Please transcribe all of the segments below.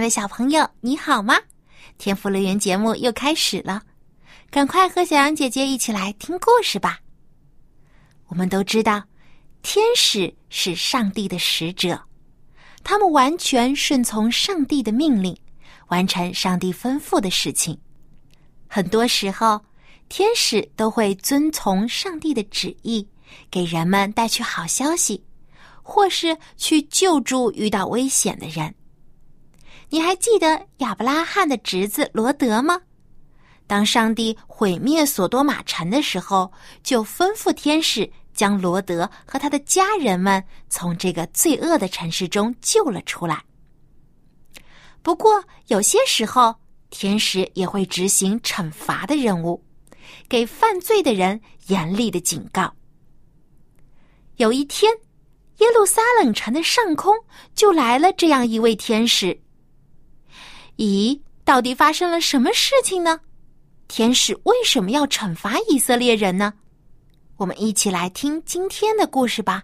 爱的小朋友，你好吗？天赋乐园节目又开始了，赶快和小羊姐姐一起来听故事吧。我们都知道，天使是上帝的使者，他们完全顺从上帝的命令，完成上帝吩咐的事情。很多时候，天使都会遵从上帝的旨意，给人们带去好消息，或是去救助遇到危险的人。你还记得亚伯拉罕的侄子罗德吗？当上帝毁灭索多玛城的时候，就吩咐天使将罗德和他的家人们从这个罪恶的城市中救了出来。不过，有些时候天使也会执行惩罚的任务，给犯罪的人严厉的警告。有一天，耶路撒冷城的上空就来了这样一位天使。咦，到底发生了什么事情呢？天使为什么要惩罚以色列人呢？我们一起来听今天的故事吧。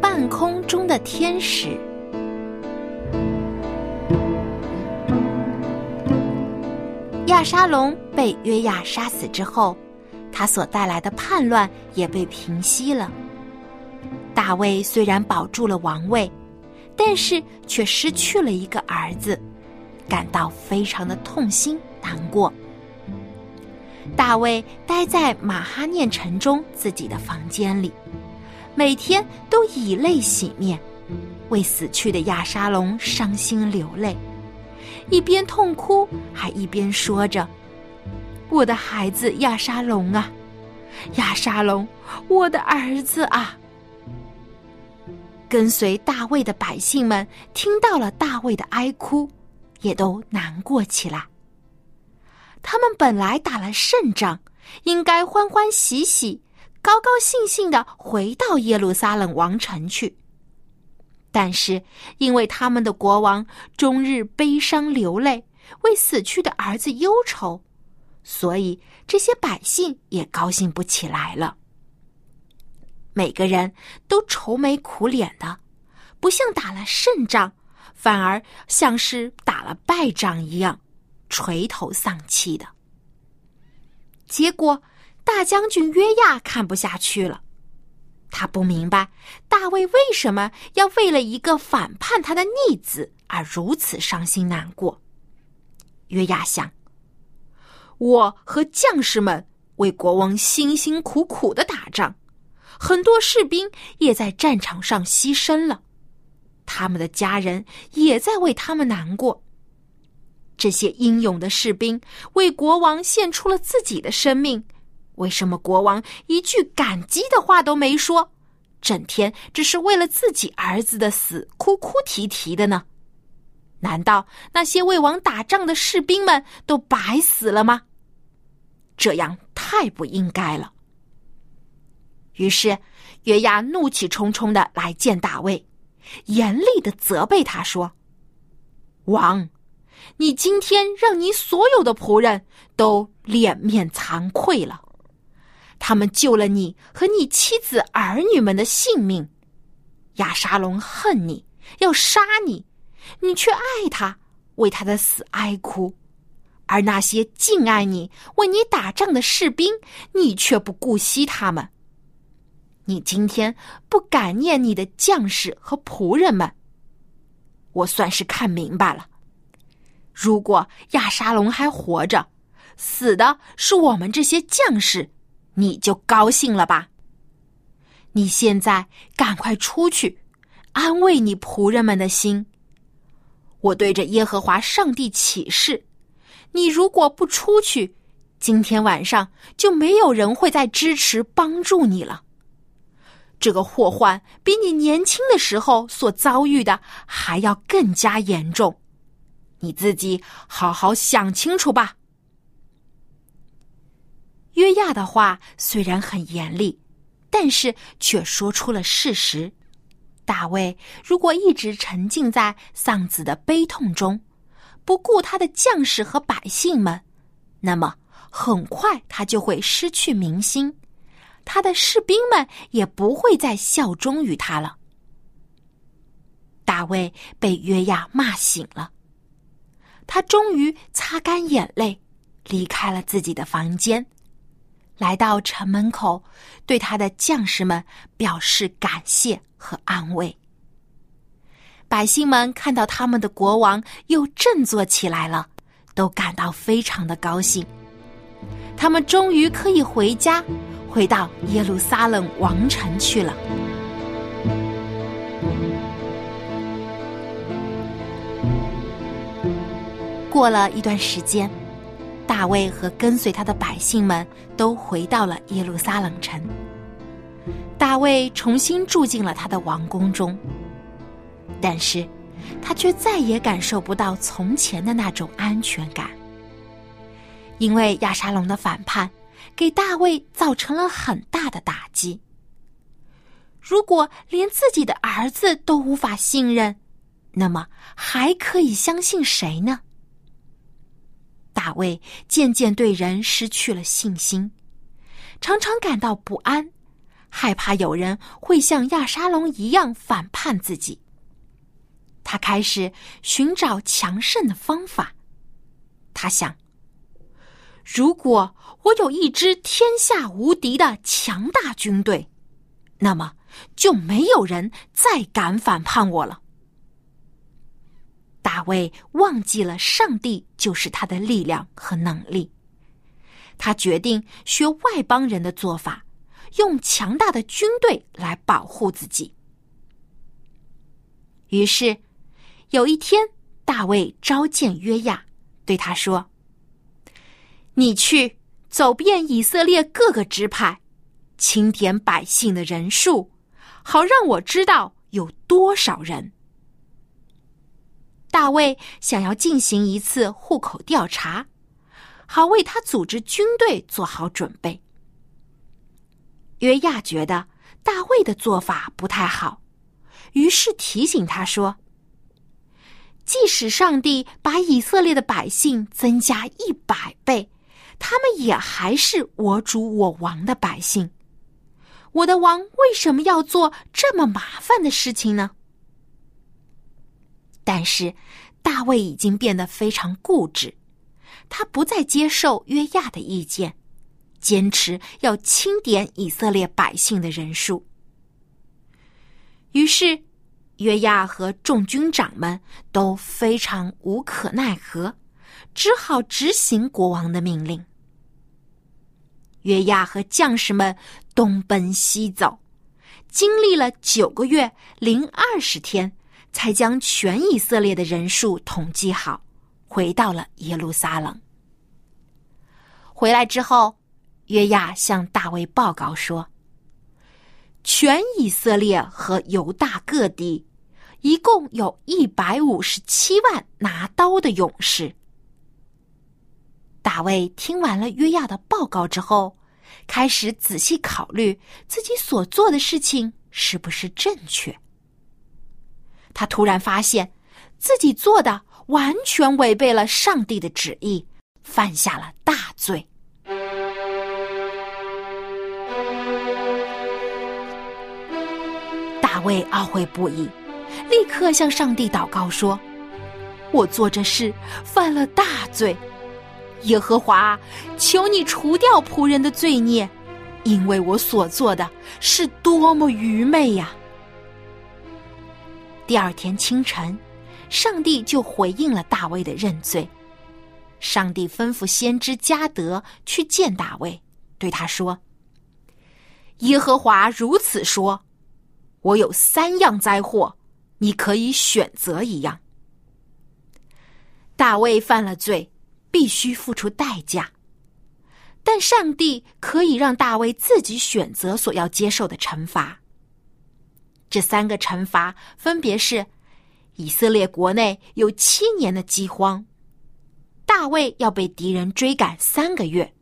半空中的天使，亚沙龙被约亚杀死之后，他所带来的叛乱也被平息了。大卫虽然保住了王位，但是却失去了一个儿子，感到非常的痛心难过。大卫待在马哈念城中自己的房间里，每天都以泪洗面，为死去的亚沙龙伤心流泪，一边痛哭，还一边说着：“我的孩子亚沙龙啊，亚沙龙，我的儿子啊！”跟随大卫的百姓们听到了大卫的哀哭，也都难过起来。他们本来打了胜仗，应该欢欢喜喜、高高兴兴的回到耶路撒冷王城去。但是，因为他们的国王终日悲伤流泪，为死去的儿子忧愁，所以这些百姓也高兴不起来了。每个人都愁眉苦脸的，不像打了胜仗，反而像是打了败仗一样，垂头丧气的。结果，大将军约亚看不下去了，他不明白大卫为什么要为了一个反叛他的逆子而如此伤心难过。约亚想：我和将士们为国王辛辛苦苦的打仗。很多士兵也在战场上牺牲了，他们的家人也在为他们难过。这些英勇的士兵为国王献出了自己的生命，为什么国王一句感激的话都没说，整天只是为了自己儿子的死哭哭啼啼的呢？难道那些为王打仗的士兵们都白死了吗？这样太不应该了。于是，约亚怒气冲冲的来见大卫，严厉的责备他说：“王，你今天让你所有的仆人都脸面惭愧了。他们救了你和你妻子儿女们的性命。亚沙龙恨你，要杀你，你却爱他，为他的死哀哭；而那些敬爱你、为你打仗的士兵，你却不顾惜他们。”你今天不感念你的将士和仆人们，我算是看明白了。如果亚沙龙还活着，死的是我们这些将士，你就高兴了吧？你现在赶快出去，安慰你仆人们的心。我对着耶和华上帝起誓，你如果不出去，今天晚上就没有人会再支持帮助你了。这个祸患比你年轻的时候所遭遇的还要更加严重。你自己好好想清楚吧。”约亚的话虽然很严厉，但是却说出了事实。大卫如果一直沉浸在丧子的悲痛中，不顾他的将士和百姓们，那么很快他就会失去民心，他的士兵们也不会再效忠于他了。大卫被约亚骂醒了，他终于擦干眼泪，离开了自己的房间。来到城门口，对他的将士们表示感谢和安慰。百姓们看到他们的国王又振作起来了，都感到非常的高兴。他们终于可以回家，回到耶路撒冷王城去了。过了一段时间。大卫和跟随他的百姓们都回到了耶路撒冷城。大卫重新住进了他的王宫中，但是，他却再也感受不到从前的那种安全感，因为亚沙龙的反叛给大卫造成了很大的打击。如果连自己的儿子都无法信任，那么还可以相信谁呢？大卫渐渐对人失去了信心，常常感到不安，害怕有人会像亚沙龙一样反叛自己。他开始寻找强盛的方法。他想：如果我有一支天下无敌的强大军队，那么就没有人再敢反叛我了。大卫忘记了上帝就是他的力量和能力，他决定学外邦人的做法，用强大的军队来保护自己。于是，有一天，大卫召见约亚，对他说：“你去走遍以色列各个支派，清点百姓的人数，好让我知道有多少人。”大卫想要进行一次户口调查，好为他组织军队做好准备。约亚觉得大卫的做法不太好，于是提醒他说：“即使上帝把以色列的百姓增加一百倍，他们也还是我主我王的百姓。我的王为什么要做这么麻烦的事情呢？”但是，大卫已经变得非常固执，他不再接受约亚的意见，坚持要清点以色列百姓的人数。于是，约亚和众军长们都非常无可奈何，只好执行国王的命令。约亚和将士们东奔西走，经历了九个月零二十天。才将全以色列的人数统计好，回到了耶路撒冷。回来之后，约亚向大卫报告说：“全以色列和犹大各地，一共有一百五十七万拿刀的勇士。”大卫听完了约亚的报告之后，开始仔细考虑自己所做的事情是不是正确。他突然发现，自己做的完全违背了上帝的旨意，犯下了大罪。大卫懊悔不已，立刻向上帝祷告说：“我做这事犯了大罪，耶和华，求你除掉仆人的罪孽，因为我所做的是多么愚昧呀！”第二天清晨，上帝就回应了大卫的认罪。上帝吩咐先知加德去见大卫，对他说：“耶和华如此说，我有三样灾祸，你可以选择一样。大卫犯了罪，必须付出代价，但上帝可以让大卫自己选择所要接受的惩罚，这三个惩罚分别是：以色列国内有七年的饥荒，大卫要被敌人追赶三个月，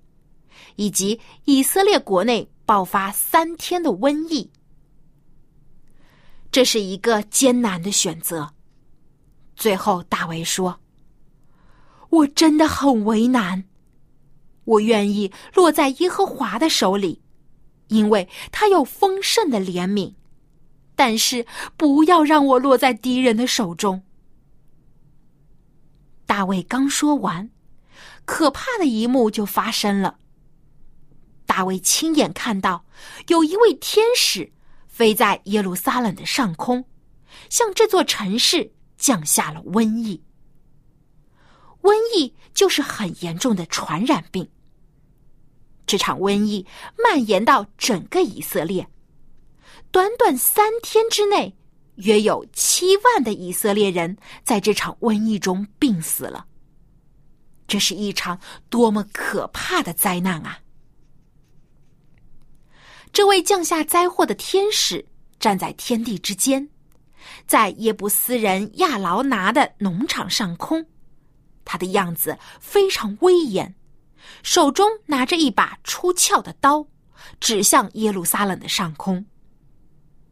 以及以色列国内爆发三天的瘟疫。这是一个艰难的选择。最后，大卫说：“我真的很为难。我愿意落在耶和华的手里，因为他有丰盛的怜悯。但是，不要让我落在敌人的手中。”大卫刚说完，可怕的一幕就发生了。大卫亲眼看到有一位天使。飞在耶路撒冷的上空，向这座城市降下了瘟疫。瘟疫就是很严重的传染病。这场瘟疫蔓延到整个以色列，短短三天之内，约有七万的以色列人在这场瘟疫中病死了。这是一场多么可怕的灾难啊！这位降下灾祸的天使站在天地之间，在耶布斯人亚劳拿的农场上空，他的样子非常威严，手中拿着一把出鞘的刀，指向耶路撒冷的上空。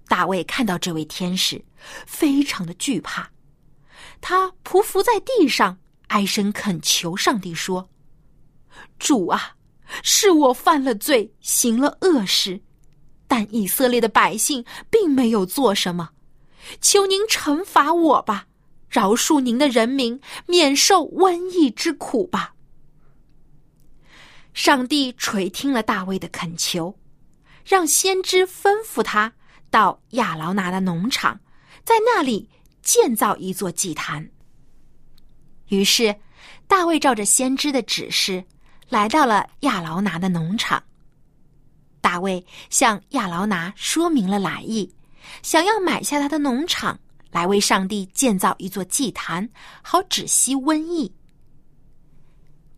大卫看到这位天使，非常的惧怕，他匍匐在地上，哀声恳求上帝说：“主啊，是我犯了罪，行了恶事。”但以色列的百姓并没有做什么，求您惩罚我吧，饶恕您的人民，免受瘟疫之苦吧。上帝垂听了大卫的恳求，让先知吩咐他到亚劳拿的农场，在那里建造一座祭坛。于是，大卫照着先知的指示，来到了亚劳拿的农场。大卫向亚劳拿说明了来意，想要买下他的农场，来为上帝建造一座祭坛，好止息瘟疫。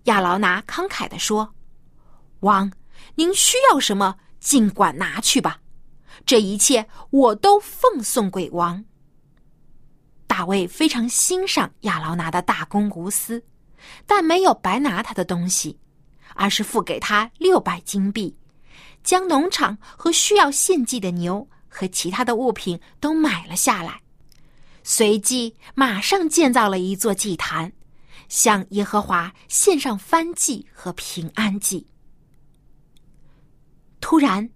亚劳拿慷慨的说：“王，您需要什么，尽管拿去吧，这一切我都奉送给王。”大卫非常欣赏亚劳拿的大公无私，但没有白拿他的东西，而是付给他六百金币。将农场和需要献祭的牛和其他的物品都买了下来，随即马上建造了一座祭坛，向耶和华献上燔祭和平安祭。突然，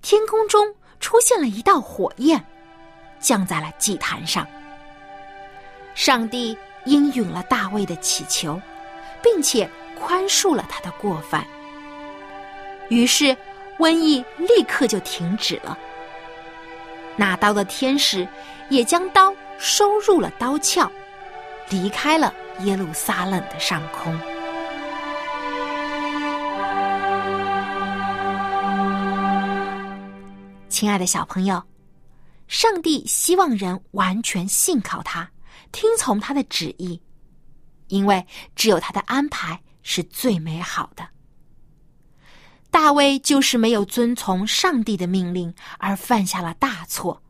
天空中出现了一道火焰，降在了祭坛上。上帝应允了大卫的祈求，并且宽恕了他的过犯。于是。瘟疫立刻就停止了。拿刀的天使也将刀收入了刀鞘，离开了耶路撒冷的上空。亲爱的小朋友，上帝希望人完全信靠他，听从他的旨意，因为只有他的安排是最美好的。大卫就是没有遵从上帝的命令，而犯下了大错，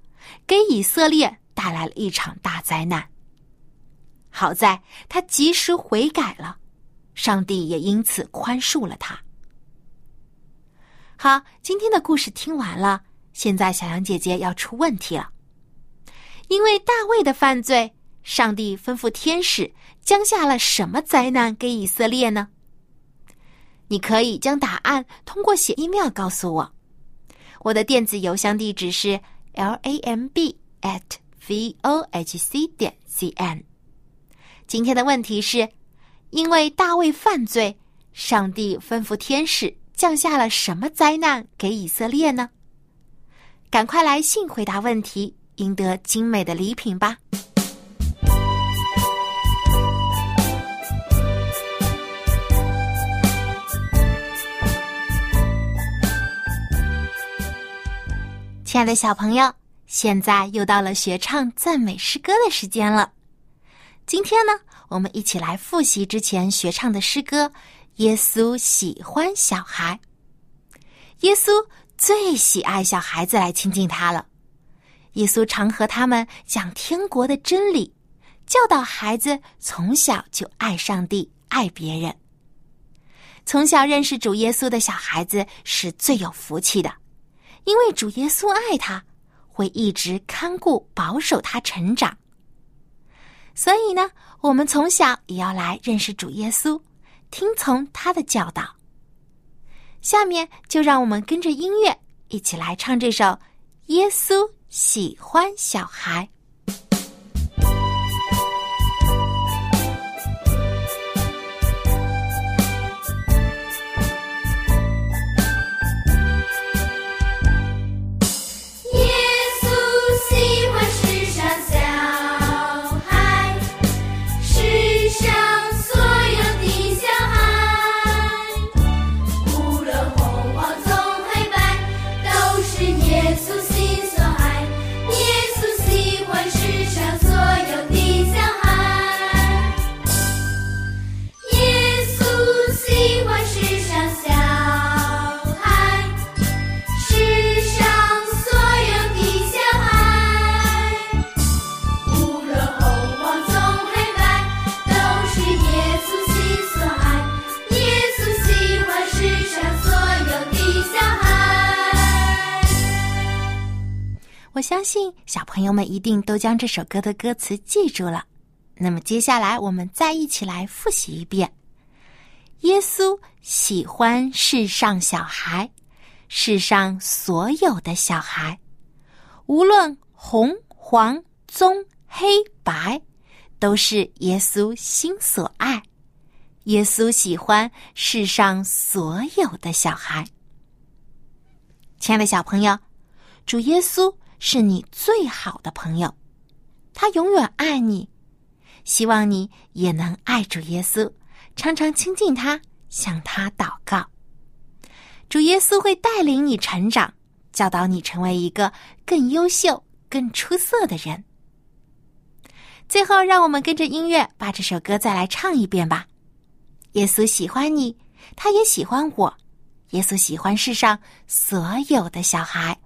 给以色列带来了一场大灾难。好在他及时悔改了，上帝也因此宽恕了他。好，今天的故事听完了，现在小羊姐姐要出问题了，因为大卫的犯罪，上帝吩咐天使降下了什么灾难给以色列呢？你可以将答案通过写 email 告诉我，我的电子邮箱地址是 l a m b at v o h c 点 c n。今天的问题是：因为大卫犯罪，上帝吩咐天使降下了什么灾难给以色列呢？赶快来信回答问题，赢得精美的礼品吧！亲爱的小朋友，现在又到了学唱赞美诗歌的时间了。今天呢，我们一起来复习之前学唱的诗歌《耶稣喜欢小孩》。耶稣最喜爱小孩子来亲近他了，耶稣常和他们讲天国的真理，教导孩子从小就爱上帝、爱别人。从小认识主耶稣的小孩子是最有福气的，因为主耶稣爱他，会一直看顾、保守他成长。所以呢，我们从小也要来认识主耶稣，听从他的教导。下面就让我们跟着音乐一起来唱这首《耶稣喜欢小孩》。一定都将这首歌的歌词记住了。那么接下来我们再一起来复习一遍：耶稣喜欢世上小孩，世上所有的小孩，无论红、黄、棕、黑、白，都是耶稣心所爱。耶稣喜欢世上所有的小孩。亲爱的小朋友，主耶稣。是你最好的朋友，他永远爱你。希望你也能爱主耶稣，常常亲近他，向他祷告。主耶稣会带领你成长，教导你成为一个更优秀、更出色的人。最后，让我们跟着音乐把这首歌再来唱一遍吧。耶稣喜欢你，他也喜欢我。耶稣喜欢世上所有的小孩。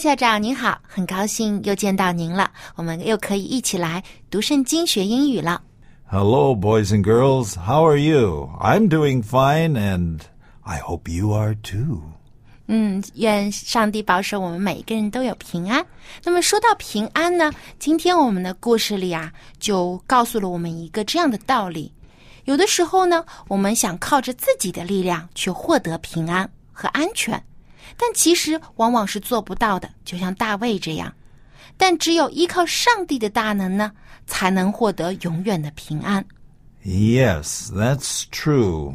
校长您好，很高兴又见到您了，我们又可以一起来读圣经学英语了。Hello, boys and girls. How are you? I'm doing fine, and I hope you are too. 嗯，愿上帝保守我们每一个人都有平安。那么说到平安呢，今天我们的故事里啊，就告诉了我们一个这样的道理：有的时候呢，我们想靠着自己的力量去获得平安和安全。但其实往往是做不到的，就像大卫这样。但只有依靠上帝的大能呢，才能获得永远的平安。Yes, that's true.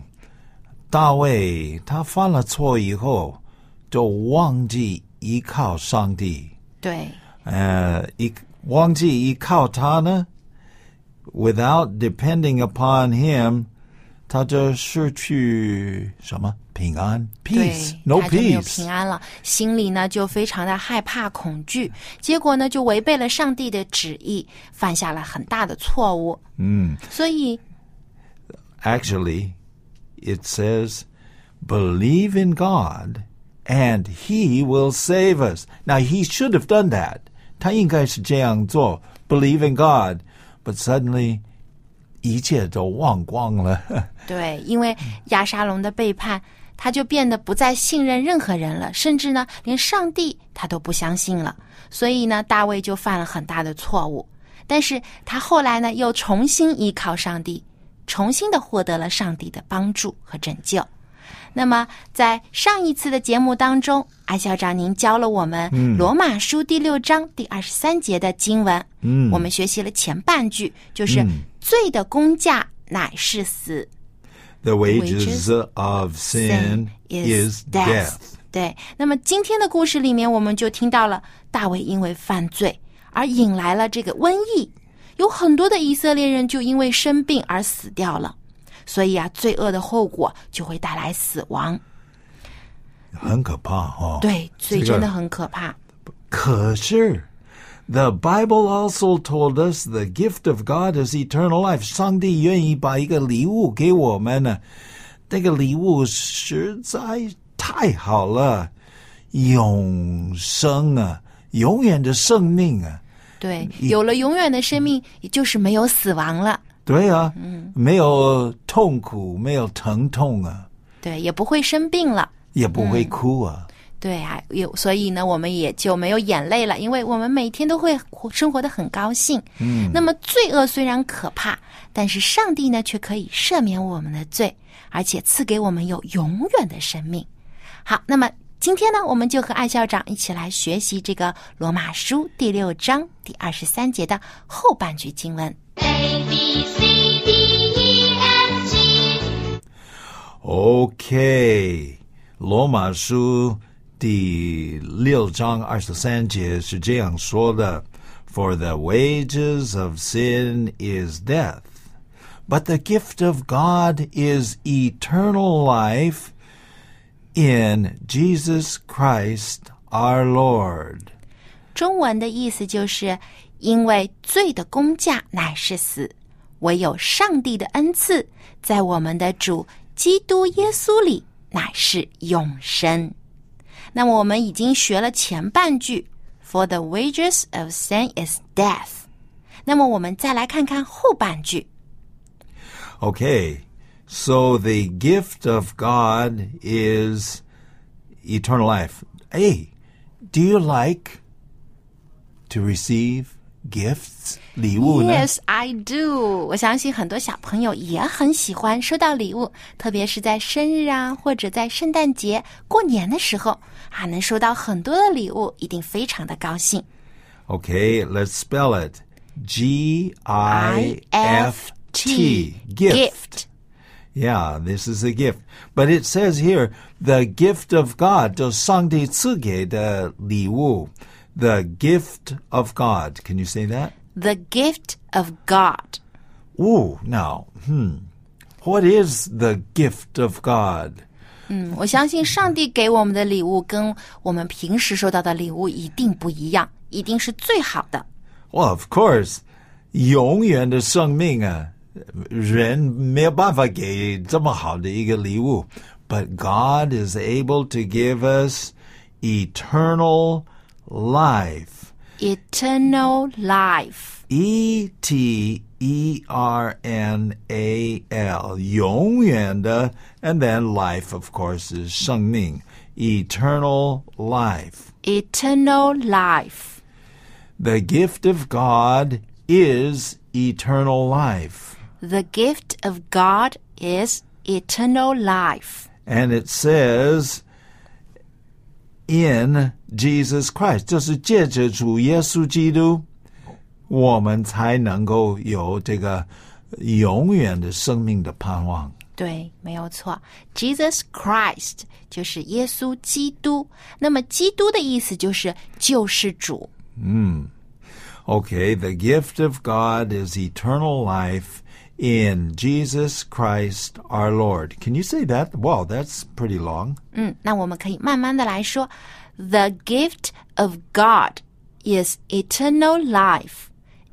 大卫他犯了错以后，就忘记依靠上帝。对。呃，依忘记依靠他呢，without depending upon him，他就失去什么？平安，peace，no peace，没有平安了，心里呢就非常的害怕、恐惧，结果呢就违背了上帝的旨意，犯下了很大的错误。嗯，所以，actually it says believe in God and He will save us. Now he should have done that. 他应该是这样做，believe in God, but suddenly 一切都忘光了。对，因为亚沙龙的背叛。他就变得不再信任任何人了，甚至呢，连上帝他都不相信了。所以呢，大卫就犯了很大的错误。但是他后来呢，又重新依靠上帝，重新的获得了上帝的帮助和拯救。那么，在上一次的节目当中，艾校长您教了我们《罗马书》第六章第二十三节的经文。嗯我们学习了前半句，就是嗯罪的工价乃是死。The wages of sin is death. 对，那么今天的故事里面，我们就听到了大卫因为犯罪而引来了这个瘟疫，有很多的以色列人就因为生病而死掉了。所以啊，罪恶的后果就会带来死亡。很可怕哦。对，罪这个真的很可怕。可是，The Bible also told us the gift of God is eternal life。上帝愿意把一个礼物给我们呢，那个礼物实在太好了，永生啊，永远的生命啊。对，有了永远的生命，也就是没有死亡了。对啊，嗯没有痛苦，没有疼痛啊，对，也不会生病了。也不会哭啊。对啊，有所以呢，我们也就没有眼泪了，因为我们每天都会活生活的很高兴。嗯，那么罪恶虽然可怕，但是上帝呢却可以赦免我们的罪，而且赐给我们有永远的生命。好，那么今天呢，我们就和艾校长一起来学习这个罗马书第六章第二十三节的后半句经文。OK，罗马书第六章二十三节是这样说的：“For the wages of sin is death, but the gift of God is eternal life in Jesus Christ our Lord。”中文的意思就是，因为罪的工价乃是死，唯有上帝的恩赐，在我们的主 基督耶稣里乃是永生。那么我们已经学了前半句，For the wages of sin is death。那么我们再来看看后半句。 Okay, so the gift of God is eternal life. Hey, do you like to receive gifts? 礼物呢？ Yes, I do。我相信很多小朋友也很喜欢收到礼物，特别是在生日啊，或者在圣诞节、过年的时候啊，能收到很多的礼物，一定非常的高兴。 Okay, let's spell it. G I F T. gift. Yeah, this is a gift. But it says here, the gift of God, 就上帝赐给的礼物. The gift of God. Can you say that? The gift of God. Ooh, now, hmm. What is the gift of God? 嗯，我相信上帝给我们的礼物跟我们平时收到的礼物一定不一样，一定是最好的。 Well, of course, 永远的生命啊，人没有办法给这么好的一个礼物。But God is able to give us eternal life. Eternal life. E T E R N A L，永远的，and then life, of course, is 生命，eternal life. Eternal life. The gift of God is eternal life. The gift of God is eternal life. And it says in Jesus Christ，就是借着主耶稣基督，我们才能够有这个永远的生命的盼望。对，没有错。Jesus Christ 就是耶稣基督。那么，基督的意思就是救世主。 Okay, the gift of God is eternal life in Jesus Christ our Lord. Can you say that? Wow, that's pretty long. 嗯，那我们可以慢慢的来说。The gift of God is eternal life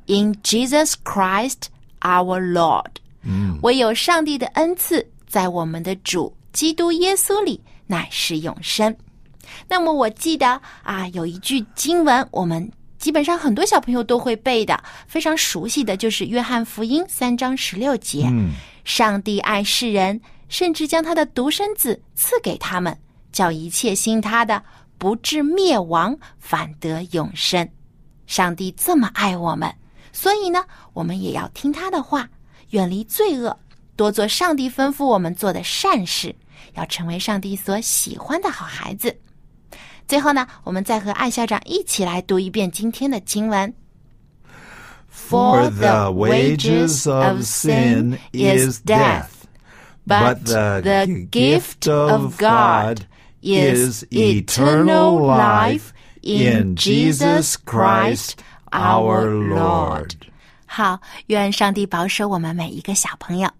in Jesus Christ our Lord。嗯，唯有上帝的恩赐在我们的主基督耶稣里乃是永生。那么我记得啊，有一句经文，我们 基本上很多小朋友都会背的，非常熟悉的就是《约翰福音》三章十六节。上帝爱世人，甚至将他的独生子赐给他们，叫一切信他的不至灭亡，反得永生。上帝这么爱我们，所以呢，我们也要听他的话，远离罪恶，多做上帝吩咐我们做的善事，要成为上帝所喜欢的好孩子。最后呢，我们再和艾校长一起来读一遍今天的经文。 For the wages of sin is death, but the gift of God is eternal life in Jesus Christ our Lord. 好，愿上帝保守我们每一个小朋友。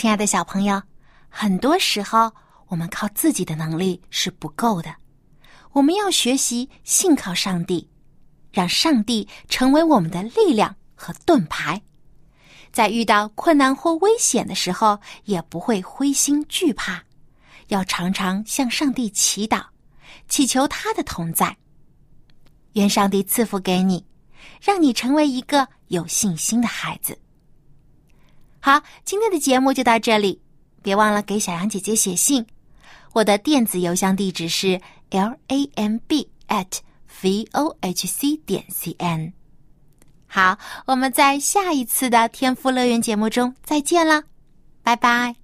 亲爱的小朋友，很多时候我们靠自己的能力是不够的，我们要学习信靠上帝，让上帝成为我们的力量和盾牌，在遇到困难或危险的时候，也不会灰心惧怕，要常常向上帝祈祷，祈求他的同在。愿上帝赐福给你，让你成为一个有信心的孩子。好，今天的节目就到这里，别忘了给小羊姐姐写信，我的电子邮箱地址是 l a m b at v o h c 点 c n。好，我们在下一次的天赋乐园节目中再见了，拜拜。